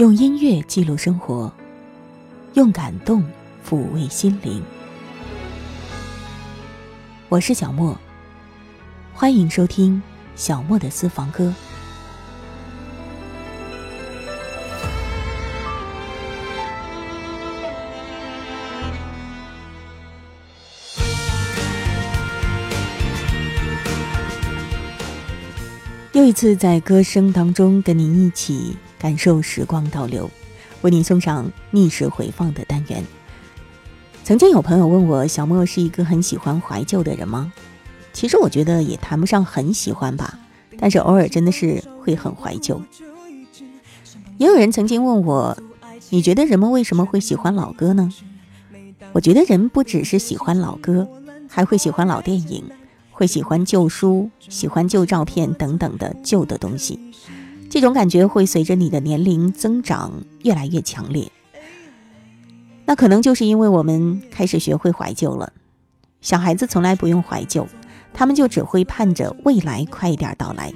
用音乐记录生活，用感动抚慰心灵。我是小莫，欢迎收听小莫的私房歌。又一次在歌声当中跟您一起感受时光倒流，为您送上逆时回放的单元。曾经有朋友问我，小莫是一个很喜欢怀旧的人吗？其实我觉得也谈不上很喜欢吧，但是偶尔真的是会很怀旧。也有人曾经问我，你觉得人们为什么会喜欢老歌呢？我觉得人不只是喜欢老歌，还会喜欢老电影。会喜欢旧书、喜欢旧照片等等的旧的东西，这种感觉会随着你的年龄增长越来越强烈。那可能就是因为我们开始学会怀旧了。小孩子从来不用怀旧，他们就只会盼着未来快一点到来。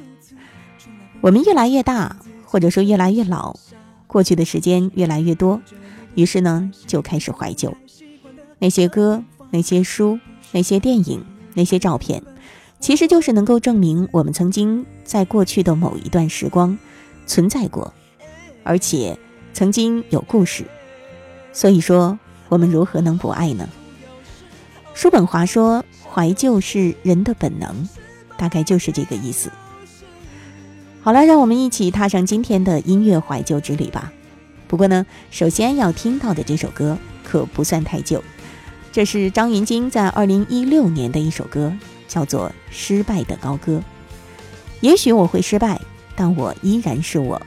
我们越来越大，或者说越来越老，过去的时间越来越多，于是呢就开始怀旧。那些歌、那些书、那些电影、那些照片。其实就是能够证明我们曾经在过去的某一段时光存在过，而且曾经有故事。所以说，我们如何能不爱呢？叔本华说：“怀旧是人的本能，大概就是这个意思。”好了，让我们一起踏上今天的音乐怀旧之旅吧。不过呢，首先要听到的这首歌可不算太旧，这是张芸京在二零一六年的一首歌。叫做失败的高歌，也许我会失败，但我依然是我。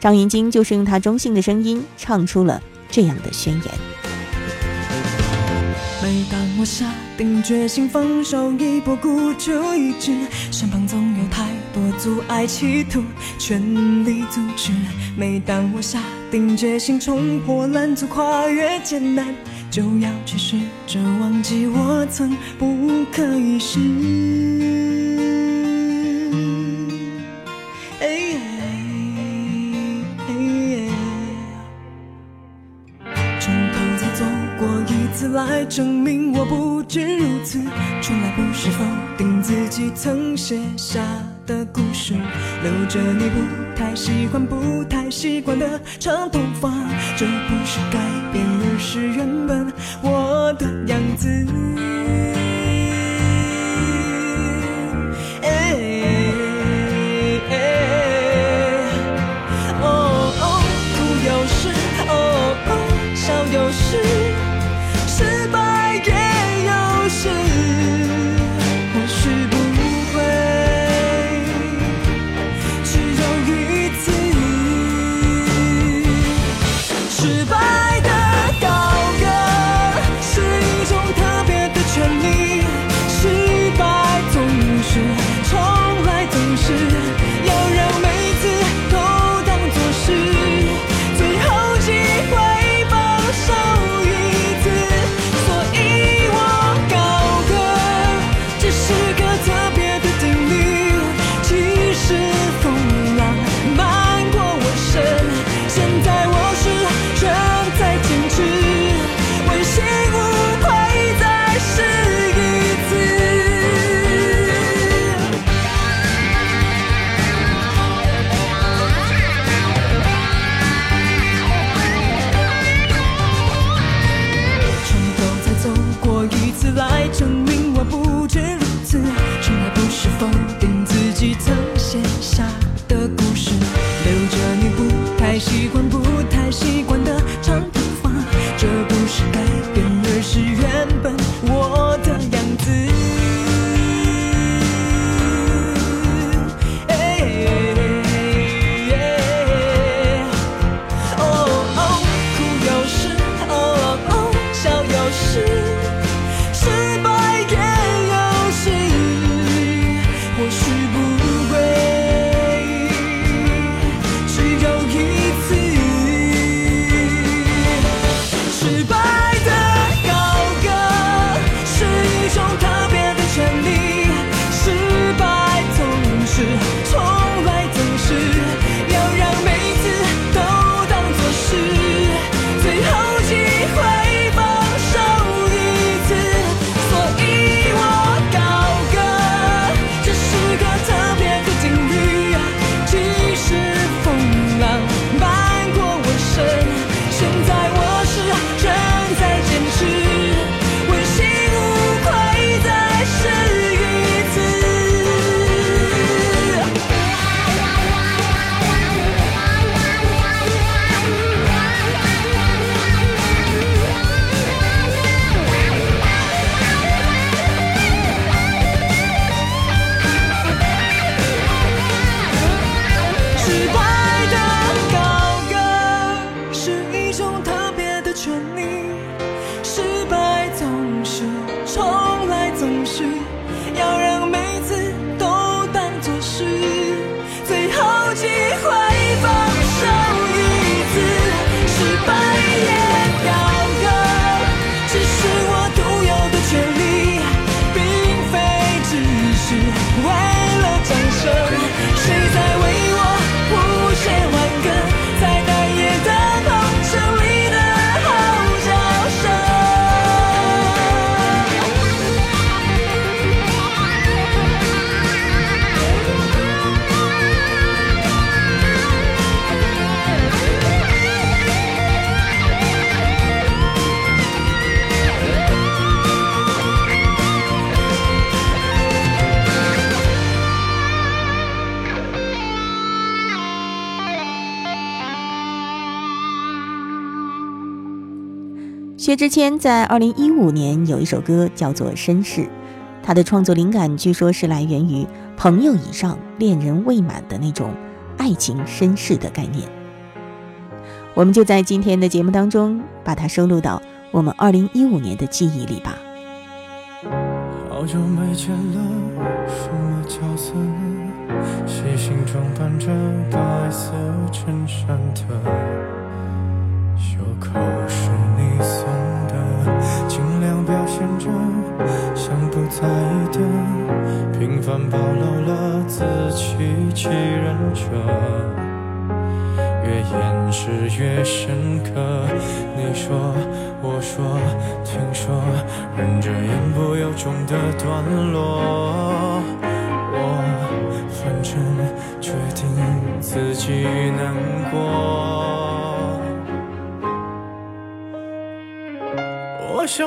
张芸京就是用她中性的声音唱出了这样的宣言。每当我下定决心放手一搏，孤注一掷，身旁总有太多阻碍企图全力阻止。每当我下定决心冲破拦阻，跨越艰难。就要去试着忘记我曾不可一世。从头再走过一次，来证明我不止如此。从来不是否定自己曾写下的故事，留着你不太喜欢、不太习惯的长头发，这不是改变，是原本我的样子。薛之谦在二零一五年有一首歌叫做《绅士》，他的创作灵感据说是来源于朋友以上、恋人未满的那种爱情绅士的概念。我们就在今天的节目当中把它收录到我们二零一五年的记忆里吧。好久没见了，什么角色呢？细心装扮着白色衬衫的，袖口是你送，表现着像不在意的，平凡暴露了自欺欺人者。越掩饰越深刻。你说，我说，听说，忍着言不由衷的段落。我反正决定自己难过。我想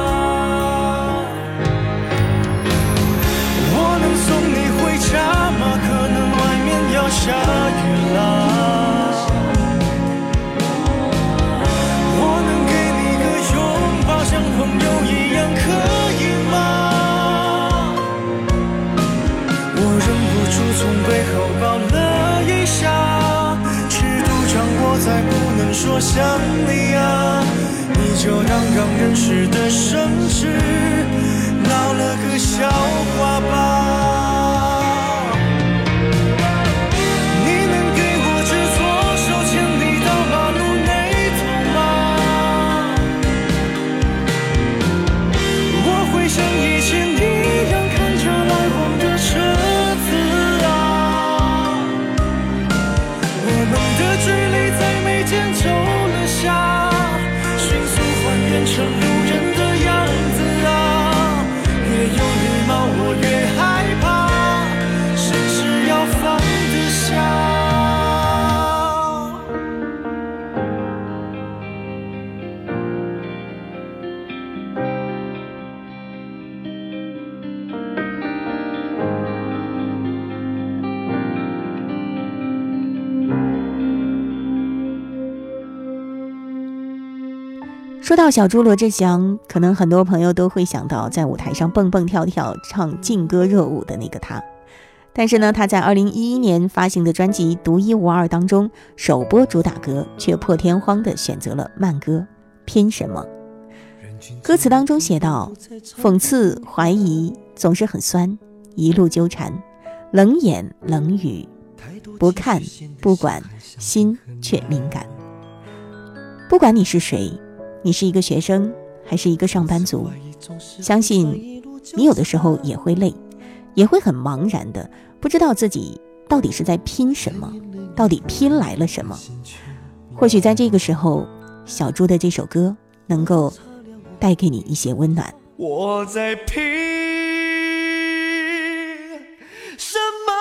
下雨了。我能给你个拥抱，像朋友一样，可以吗？我忍不住从背后抱了一下，尺度掌握在不能说想你啊，你就当刚认识的绅士，闹了个笑话吧。说到小猪罗志祥，可能很多朋友都会想到在舞台上蹦蹦跳跳、唱劲歌热舞的那个他。但是呢，他在二零一一年发行的专辑《独一无二》当中，首播主打歌却破天荒的选择了慢歌，拼什么？歌词当中写道：讽刺、怀疑总是很酸，一路纠缠，冷眼冷语，不看不管，心却敏感。不管你是谁，你是一个学生还是一个上班族，相信你有的时候也会累。也会很茫然的，不知道自己到底是在拼什么，到底拼来了什么。或许在这个时候，小猪的这首歌能够带给你一些温暖。我在拼什么，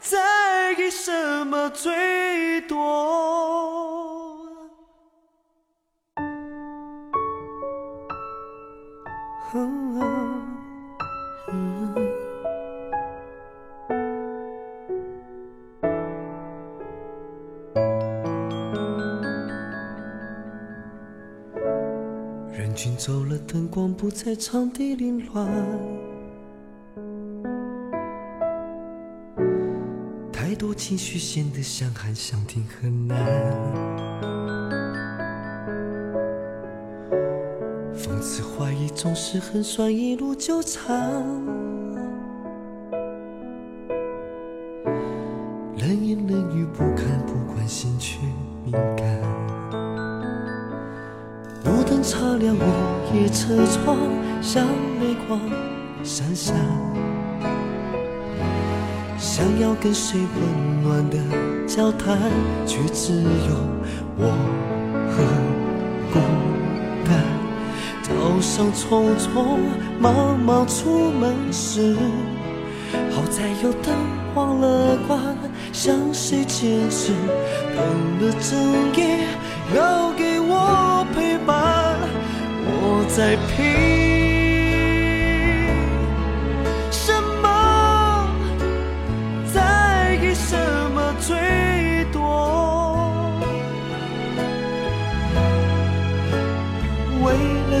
在给什么最多？人群走了，灯光不再，场地凌乱。太多情绪显得想喊想听很难。从此怀疑总是很酸，一路纠缠。冷言冷语不看不关，心却敏感。路灯擦亮午夜车窗，像泪光闪闪。想要跟谁温暖的交谈，却只有我和孤单。路上匆匆忙忙出门时，好在有灯忘了关，向谁解释？等了整夜，要给我陪伴。我在拼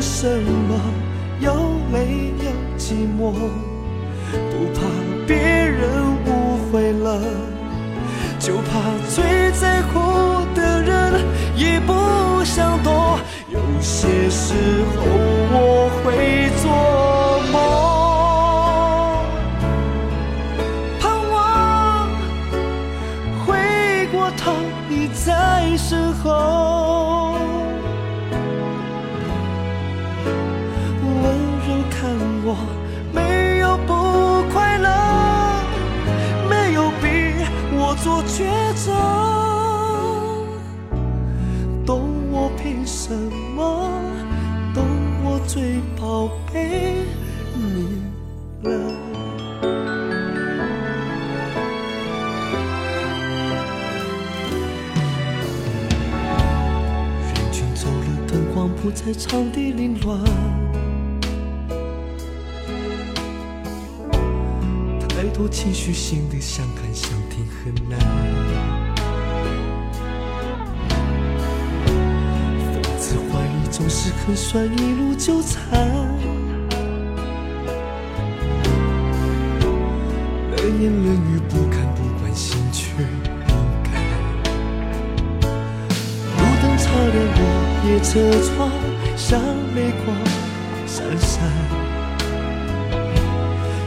什么又累又寂寞？不怕别人误会了，就怕最在乎的人也不想躲。有些时候我会做梦，盼望回过头你在身后，在，场地凌乱，太多情绪，心里想看想听很难。总是很酸，一路纠缠，车窗，像泪光闪闪。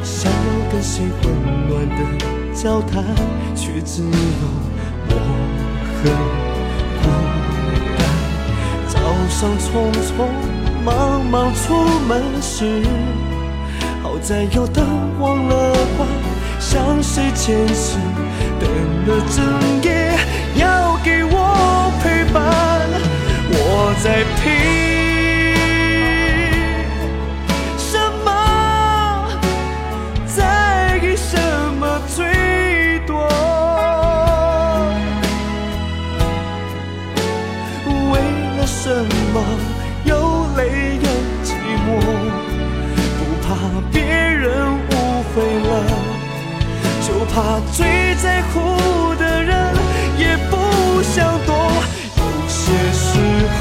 想要跟谁温暖的交谈，却只有我和。早上匆匆忙忙出门时，好在有灯忘了关，向谁解释？等了整夜，在拼什么在意什么最多？为了什么又泪流寂寞？不怕别人误会了就怕最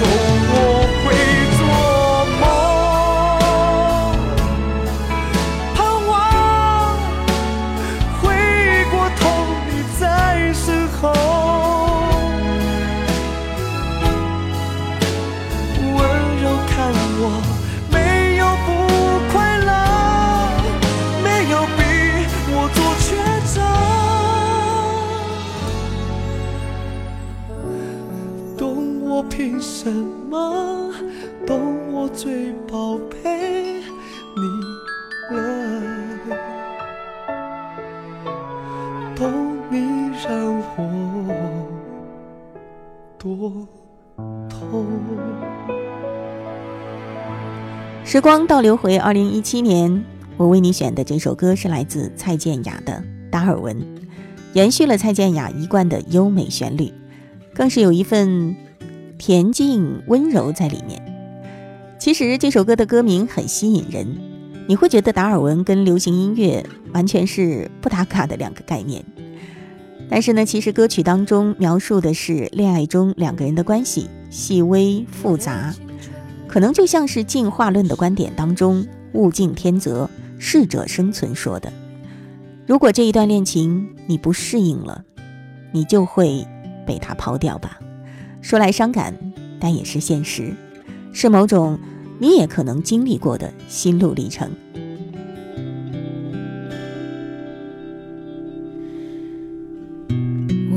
时多痛。时光倒流回二零一七年，我为你选的这首歌是来自蔡健雅的《达尔文》，延续了蔡健雅一贯的优美旋律，更是有一份恬静温柔在里面。其实这首歌的歌名很吸引人，你会觉得达尔文跟流行音乐完全是不搭嘎的两个概念。但是呢，其实歌曲当中描述的是恋爱中两个人的关系，细微复杂。可能就像是进化论的观点当中“物竞天择，适者生存”说的，如果这一段恋情你不适应了，你就会被他抛掉吧。说来伤感，但也是现实，是某种你也可能经历过的心路历程。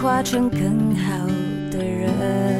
化成更好的人。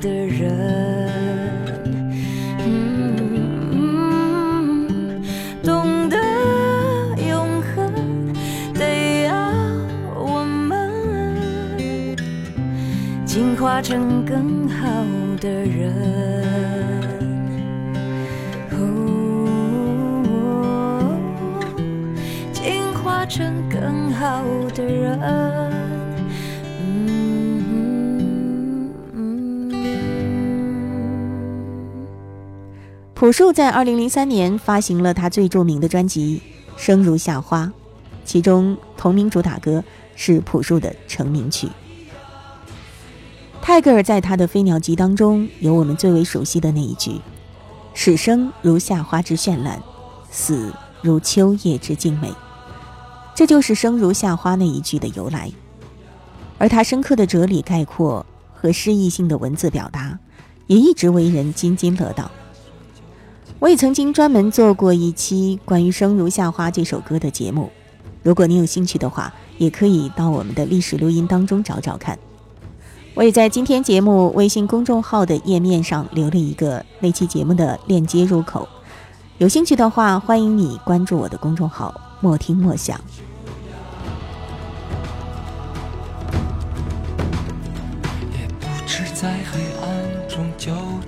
的人，嗯，懂得永恒，得要我们进化成更好的人。进化成更好的人。朴树在二零零三年发行了他最著名的专辑《生如夏花》，其中同名主打歌是朴树的成名曲。泰戈尔在他的《飞鸟集》当中有我们最为熟悉的那一句：“始生如夏花之绚烂，死如秋叶之静美。这就是“生如夏花”那一句的由来。而他深刻的哲理概括和诗意性的文字表达，也一直为人津津乐道。我也曾经专门做过一期关于《生如夏花》这首歌的节目，如果你有兴趣的话，也可以到我们的历史录音当中找找看。我也在今天节目微信公众号的页面上留了一个那期节目的链接入口，有兴趣的话，欢迎你关注我的公众号“莫听莫想”。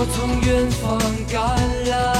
我从远方赶来。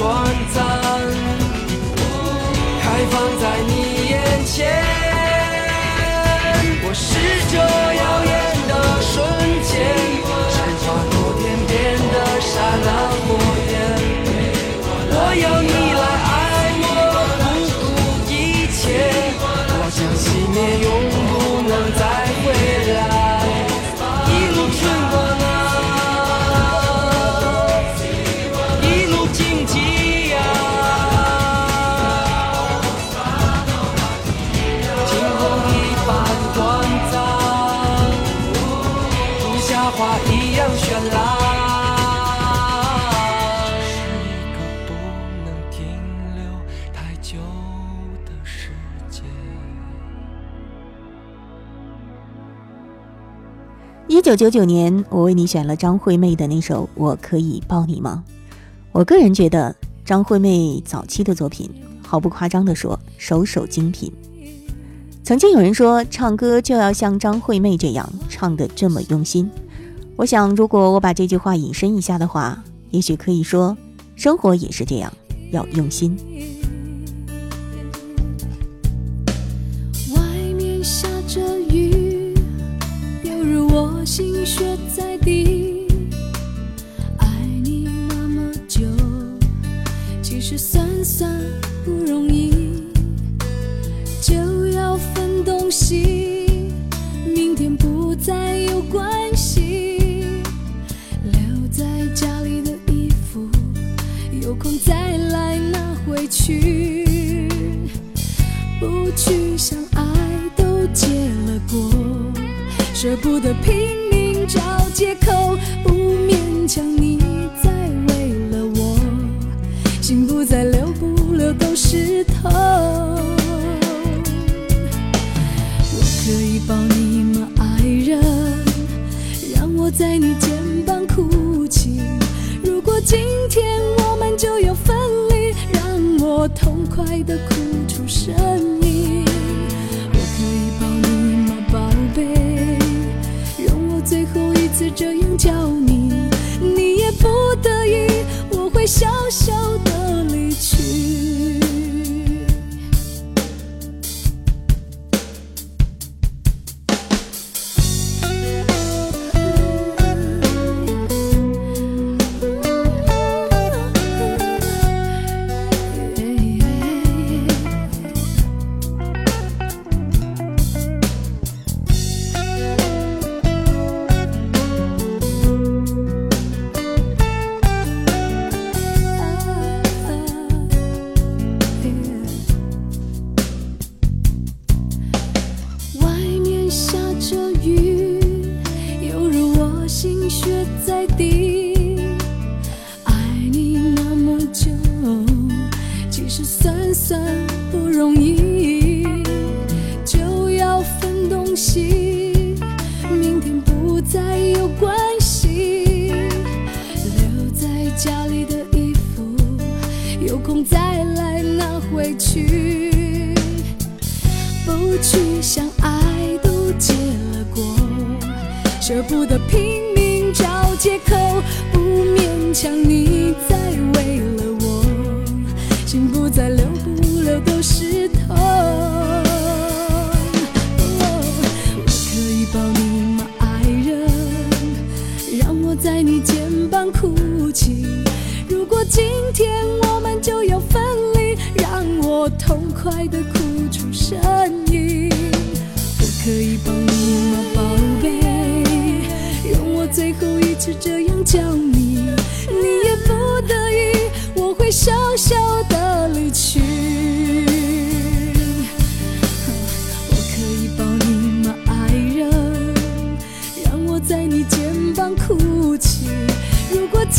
短暂，开放在你眼前。我是这耀眼的瞬间，是划过天边的刹那火焰。我要一九九九年，我为你选了张惠妹的那首《我可以抱你吗》。我个人觉得张惠妹早期的作品，毫不夸张地说，首首精品。曾经有人说，唱歌就要像张惠妹这样唱的这么用心。我想，如果我把这句话引申一下的话，也许可以说，生活也是这样，要用心。我心血在滴。爱你那么久，其实算算不容易。就要分东西，明天不再有关系。留在家里的衣服，有空再来拿回去。不去想爱都结了果，舍不得拼命找借口，不勉强你再为了我，心不再留不留都是痛。我可以抱你吗，爱人？让我在你肩膀哭泣。如果今天我们就要分离，让我痛快的哭出声音。后一次这样叫，你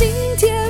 今天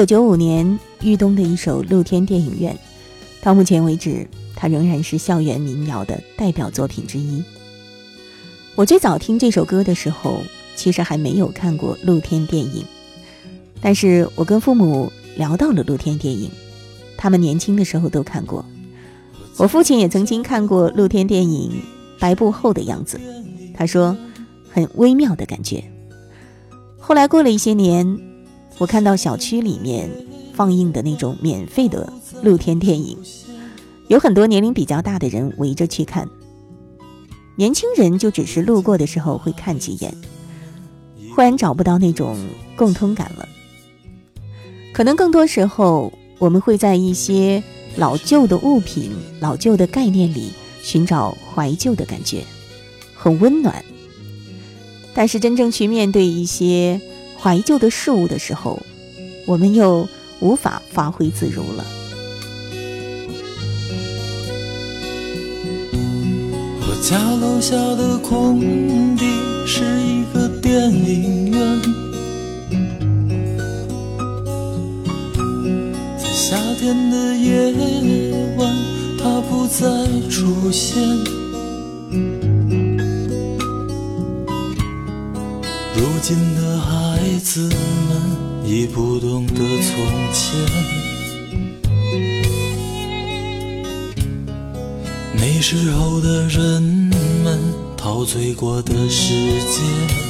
九九五年，豫东的一首《露天电影院》，到目前为止，它仍然是校园民谣的代表作品之一。我最早听这首歌的时候，其实还没有看过露天电影，但是我跟父母聊到了露天电影，他们年轻的时候都看过。我父亲也曾经看过露天电影《白布后的样子》，他说很微妙的感觉。后来过了一些年，我看到小区里面放映的那种免费的露天电影，有很多年龄比较大的人围着去看，年轻人就只是路过的时候会看几眼，忽然找不到那种共通感了。可能更多时候，我们会在一些。老旧的物品、老旧的概念里寻找怀旧的感觉，很温暖。但是真正去面对一些怀旧的事物的时候，我们又无法发挥自如了。我家楼下的空地是一个电影院。在夏天的夜晚，它不再出现。如今的孩子们已不懂得从前，那时候的人们陶醉过的世界。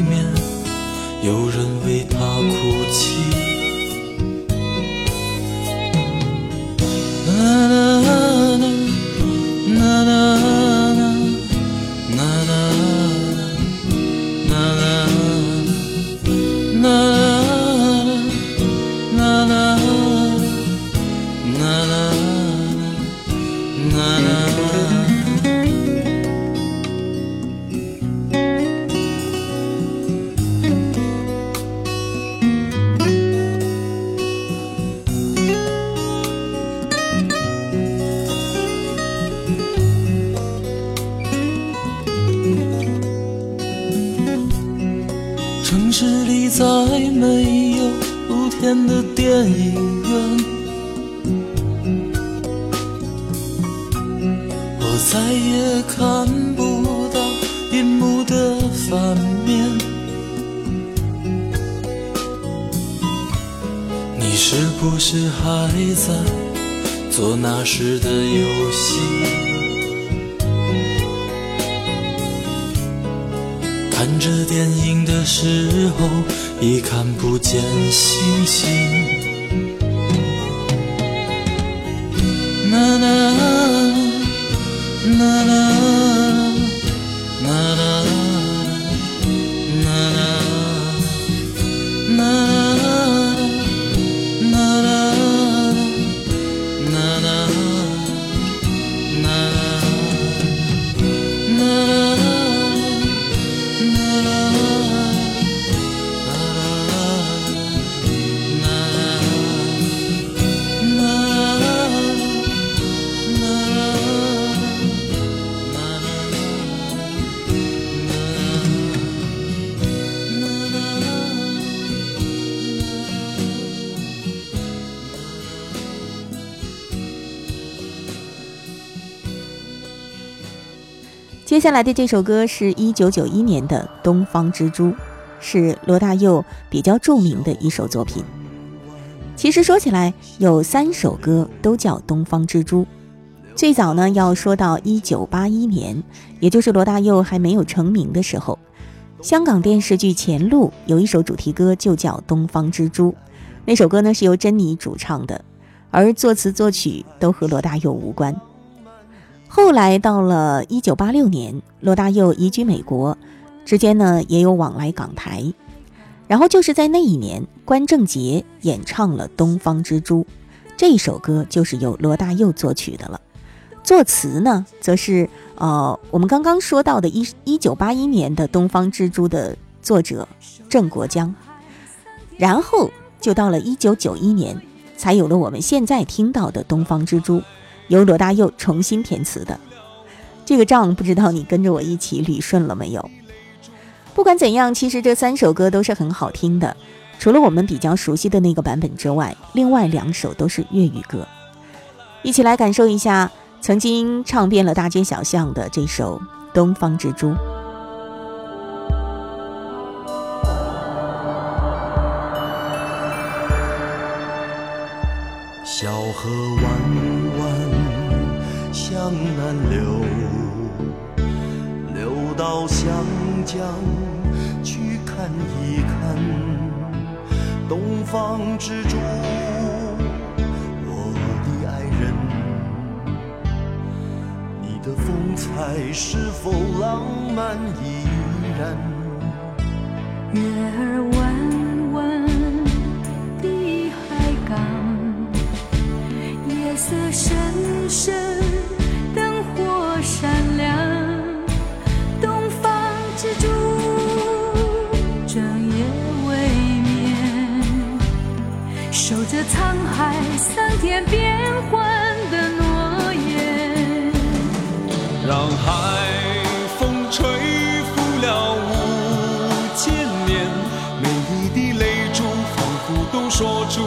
有人为他哭。接下来的这首歌是一九九一年的《东方之珠》，是罗大佑比较著名的一首作品。其实说起来，有三首歌都叫《东方之珠》。最早呢，要说到一九八一年，也就是罗大佑还没有成名的时候，香港电视剧《前路》有一首主题歌就叫《东方之珠》，那首歌呢是由珍妮主唱的，而作词作曲都和罗大佑无关。后来到了一九八六年，罗大佑移居美国，之间呢也有往来港台。然后就是在那一年，关正杰演唱了《东方之珠》，这首歌就是由罗大佑作曲的了。作词呢，则是呃我们刚刚说到的一一九八一年的《东方之珠》的作者郑国江。然后就到了一九九一年，才有了我们现在听到的《东方之珠》，由罗大佑重新填词的。这个账不知道你跟着我一起捋顺了没有？不管怎样，其实这三首歌都是很好听的。除了我们比较熟悉的那个版本之外，另外两首都是粤语歌。一起来感受一下曾经唱遍了大街小巷的这首《东方之珠》。小河弯江南流，流到湘江去。看一看东方之珠，我的爱人，你的风采是否浪漫依然？月儿弯弯的海港，夜色深深，桑田变幻的诺言，让海风吹拂了五千年，每一滴泪珠仿佛都说出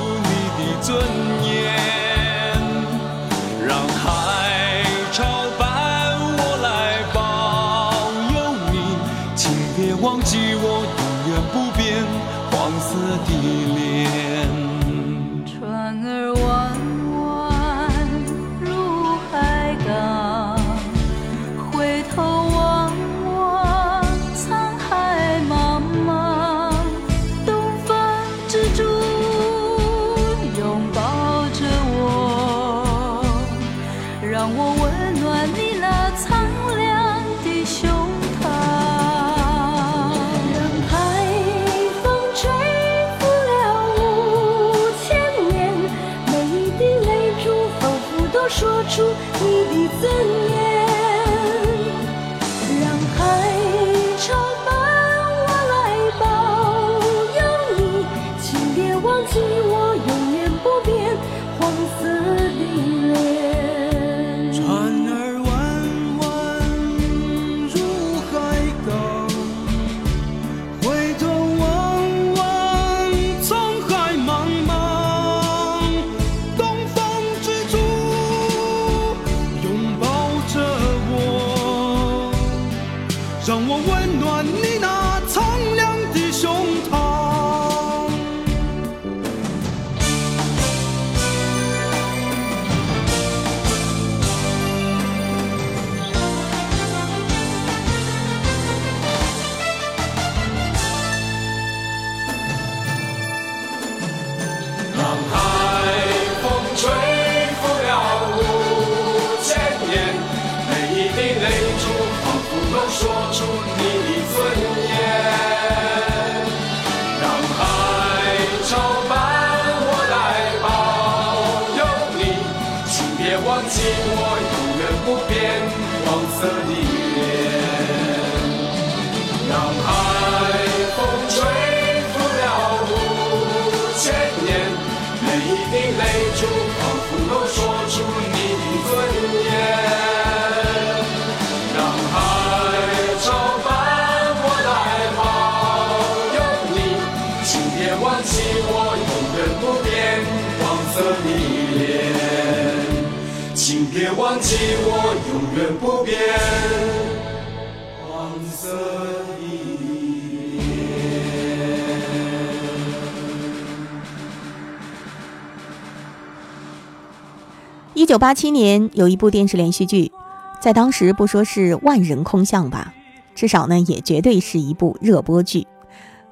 八七年有一部电视连续剧，在当时不说是万人空巷吧，至少呢也绝对是一部热播剧。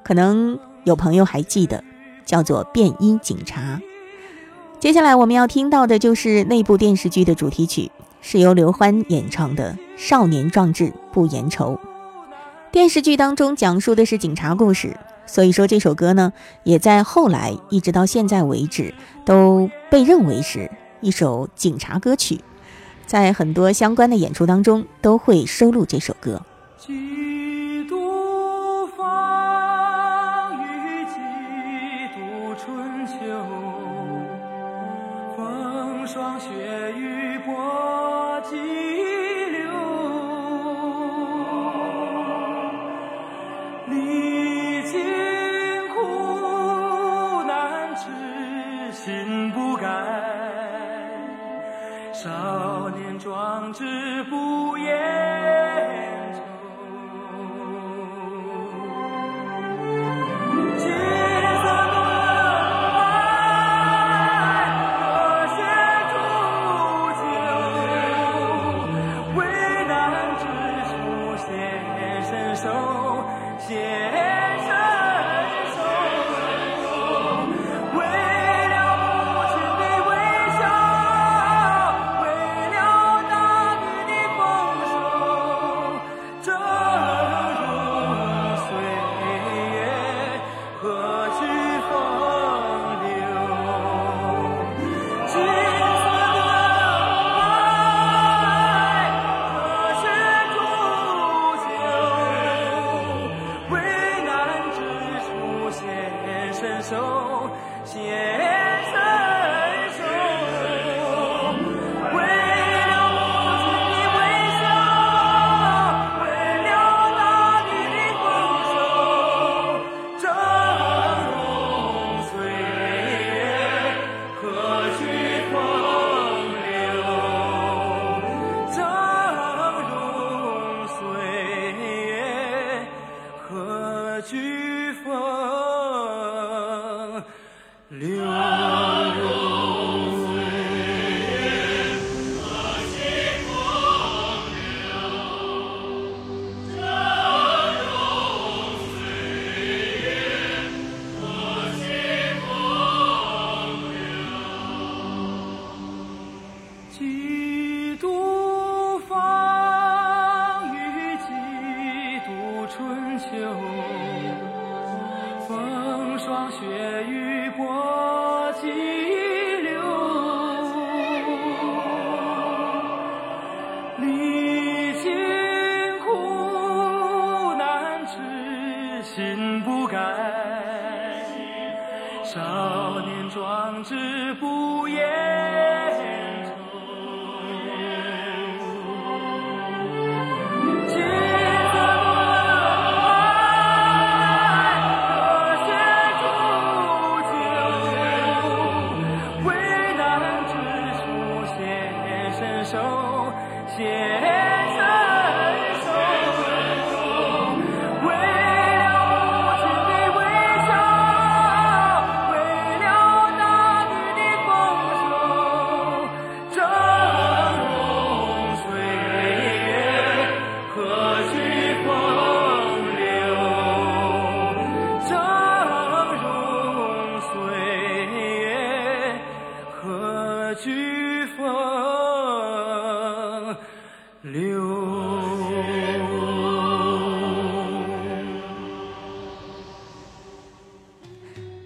可能有朋友还记得，叫做《便衣警察》。接下来我们要听到的就是那部电视剧的主题曲，是由刘欢演唱的《少年壮志不言愁》。电视剧当中讲述的是警察故事，所以说这首歌呢，也在后来一直到现在为止都被认为是一首警察歌曲，在很多相关的演出当中都会收录这首歌。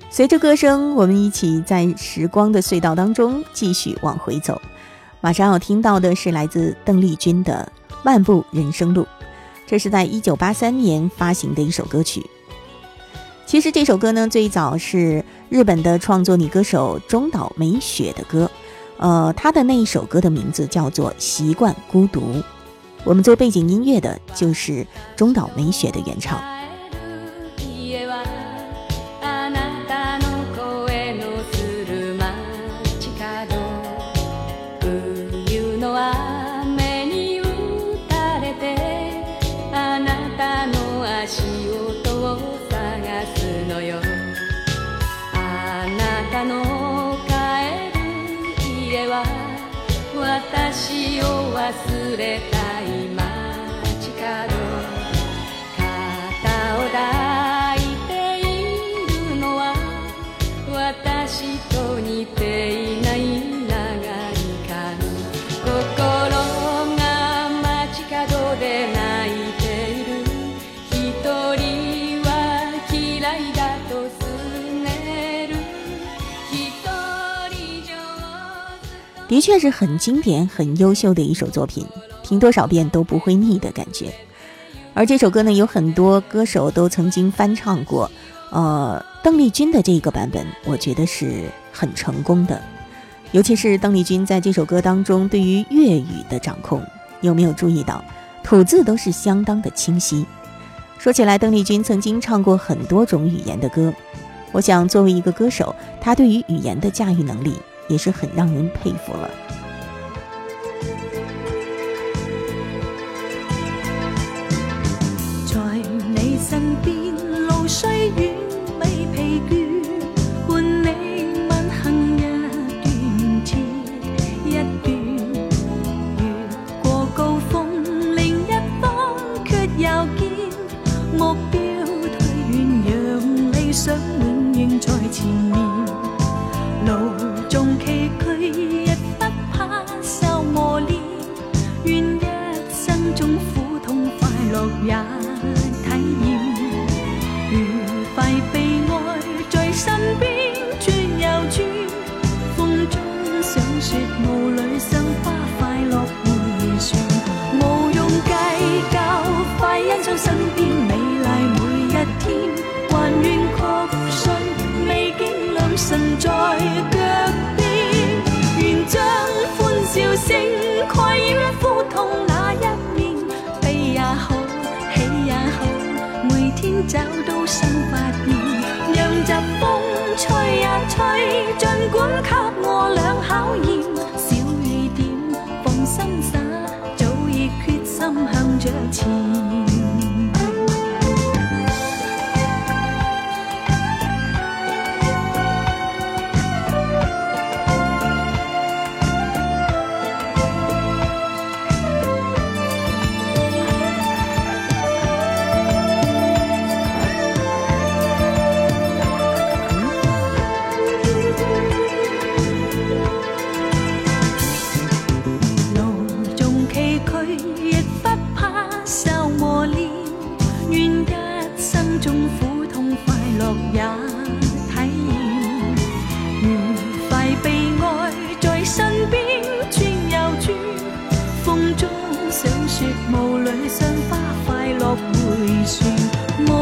随着歌声，我们一起在时光的隧道当中继续往回走。马上要听到的是来自邓丽君的《漫步人生路》，这是在一九八三年发行的一首歌曲。其实这首歌呢，最早是日本的创作女歌手中岛美雪的歌，呃，她的那一首歌的名字叫做《习惯孤独》。我们做背景音乐的就是中岛美雪的原唱。的确是很经典、很优秀的一首作品，听多少遍都不会腻的感觉。而这首歌呢，有很多歌手都曾经翻唱过，呃，邓丽君的这个版本，我觉得是很成功的。尤其是邓丽君在这首歌当中对于粤语的掌控，有没有注意到吐字都是相当的清晰？说起来，邓丽君曾经唱过很多种语言的歌，我想作为一个歌手，她对于语言的驾驭能力也是很让人佩服了。在你身边，路虽远想说雾里赏花快乐回旋。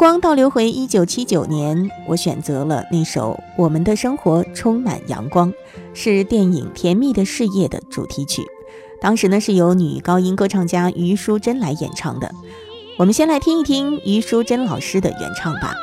光倒流回一九七九年，我选择了那首《我们的生活充满阳光》，是电影《甜蜜的事业》的主题曲。当时呢是由女高音歌唱家余淑珍来演唱的。我们先来听一听余淑珍老师的原唱吧。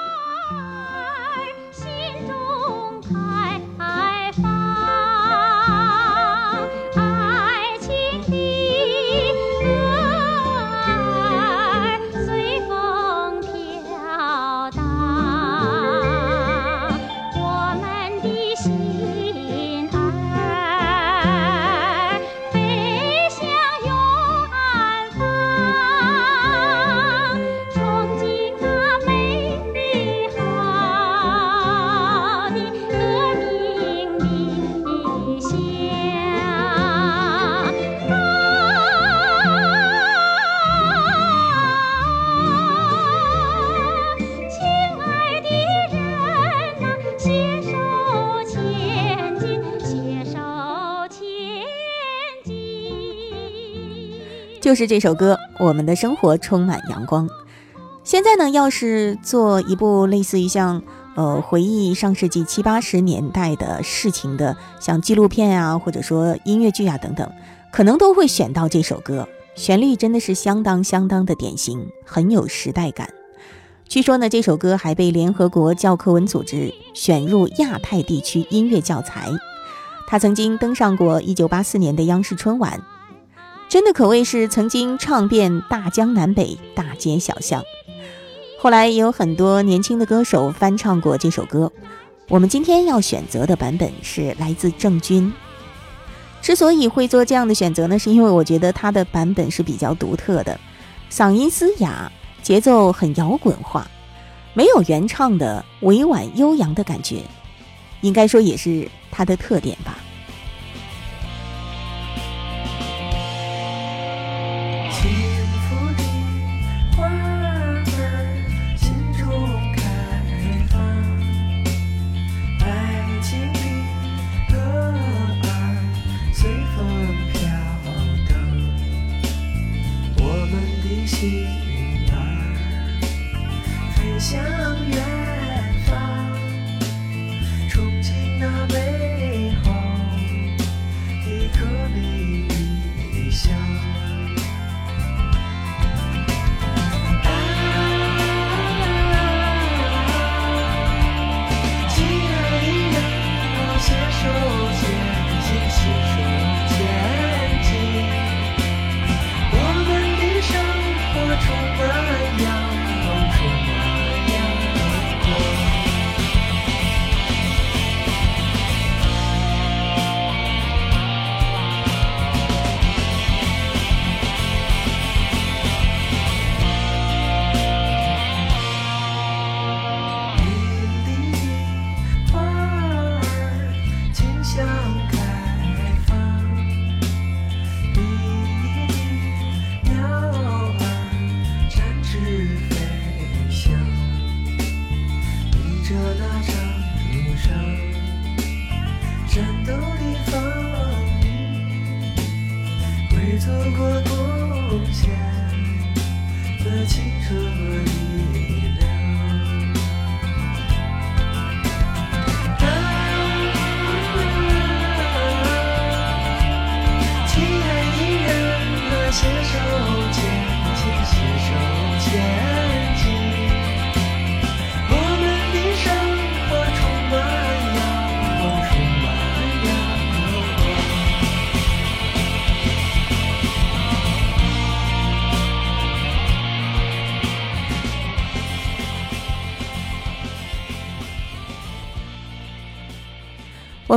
就是这首歌，我们的生活充满阳光。现在呢，要是做一部类似于像呃回忆上世纪七八十年代的事情的，像纪录片啊，或者说音乐剧啊等等，可能都会选到这首歌。旋律真的是相当相当的典型，很有时代感。据说呢，这首歌还被联合国教科文组织选入亚太地区音乐教材。它曾经登上过1984年的央视春晚，真的可谓是曾经唱遍大江南北、大街小巷。后来也有很多年轻的歌手翻唱过这首歌。我们今天要选择的版本是来自郑钧。之所以会做这样的选择呢，是因为我觉得他的版本是比较独特的，嗓音嘶哑，节奏很摇滚化，没有原唱的委婉悠扬的感觉，应该说也是他的特点吧。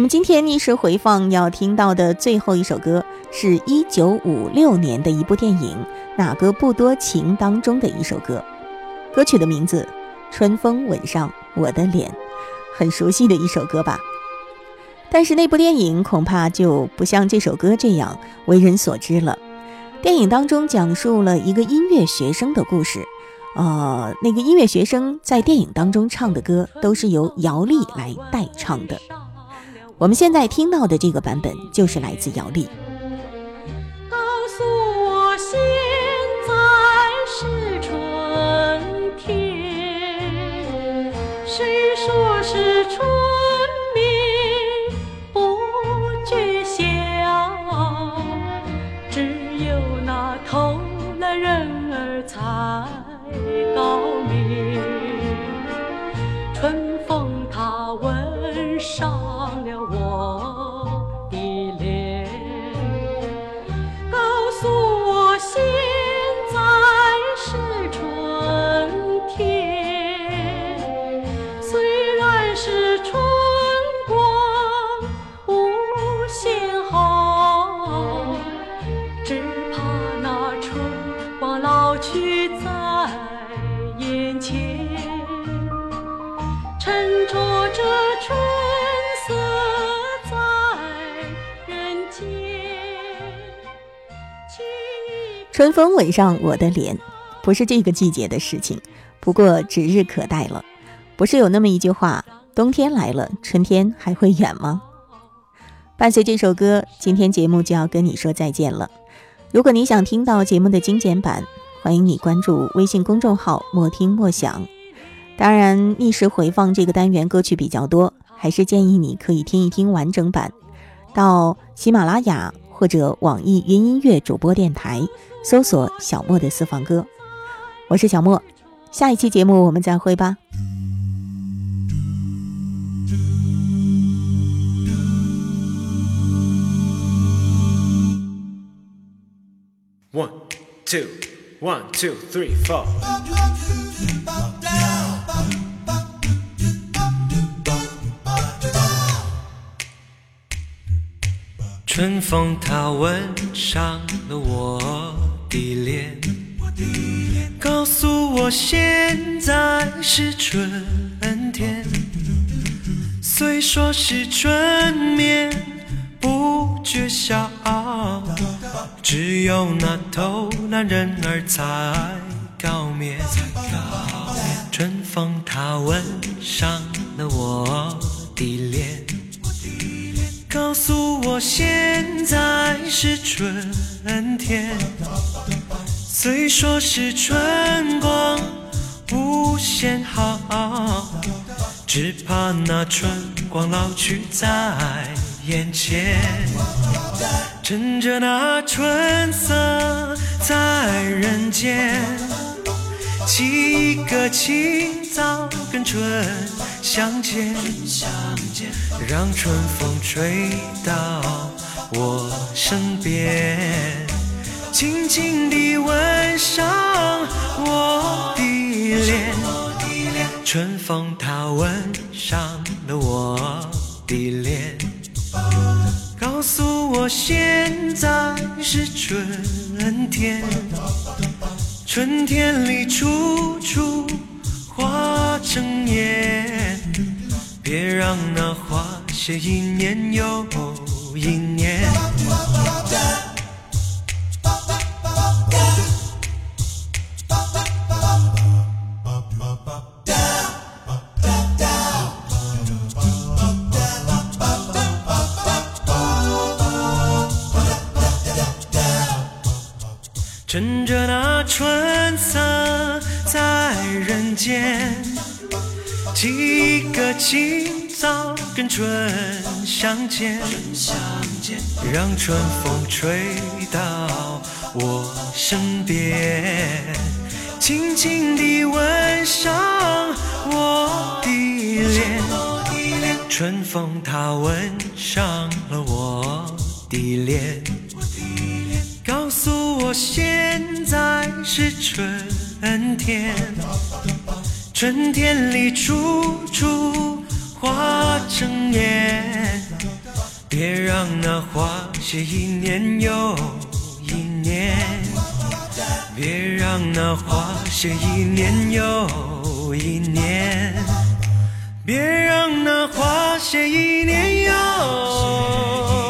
我们今天逆时回放要听到的最后一首歌，是一九五六年的一部电影《哪个不多情》当中的一首歌，歌曲的名字《春风吻上我的脸》，很熟悉的一首歌吧。但是那部电影恐怕就不像这首歌这样为人所知了。电影当中讲述了一个音乐学生的故事，呃，那个音乐学生在电影当中唱的歌都是由姚丽来代唱的。我们现在听到的这个版本就是来自姚丽。春风吻上我的脸，不是这个季节的事情，不过指日可待了。不是有那么一句话：“冬天来了，春天还会远吗？”伴随这首歌，今天节目就要跟你说再见了。如果你想听到节目的精简版，欢迎你关注微信公众号“莫听莫想”。当然，逆时回放这个单元歌曲比较多，还是建议你可以听一听完整版。到喜马拉雅或者网易云音乐主播电台搜索“小莫的私房歌”。我是小莫，下一期节目我们再会吧。One, two, one, two, three, four. 春风它吻上了我的脸，告诉我现在是春天。虽说是春眠不觉晓，只有那偷懒人儿才高眠。春风它吻上了我的脸。告诉我现在是春天，虽说是春光无限好，只怕那春光老去在眼前。趁着那春色在人间，起个清早跟春相见。让春风吹到我身边，轻轻地吻上我的脸。春风它吻上了我的脸，告诉我现在是春天。春天里处处花争艳。别让那花谢一年又一年。趁着那春色人间。几个清早跟春相见，让春风吹到我身边，轻轻地吻上我的脸。春风它吻上了我的脸，告诉我现在是春天。春天里处处花争艳，别让那花谢一年又一年，别让那花谢一年又一年，别让那花谢一年又。